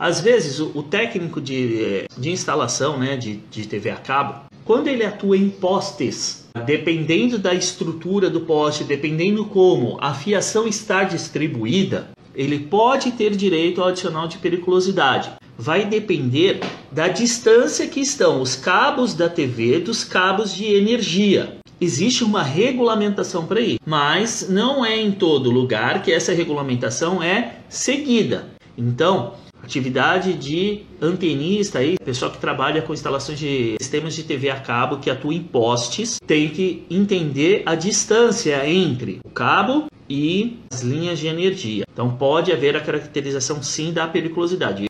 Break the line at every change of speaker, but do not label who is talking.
Às vezes, o, o técnico de, de instalação né, de, de TV a cabo, quando ele atua em postes, dependendo da estrutura do poste, dependendo como a fiação está distribuída, ele pode ter direito ao adicional de periculosidade. Vai depender da distância que estão os cabos da TV dos cabos de energia. Existe uma regulamentação para isso, mas não é em todo lugar que essa regulamentação é seguida. Então, atividade de antenista aí, pessoal que trabalha com instalações de sistemas de TV a cabo que atua em postes, tem que entender a distância entre o cabo e as linhas de energia. Então pode haver a caracterização sim da periculosidade.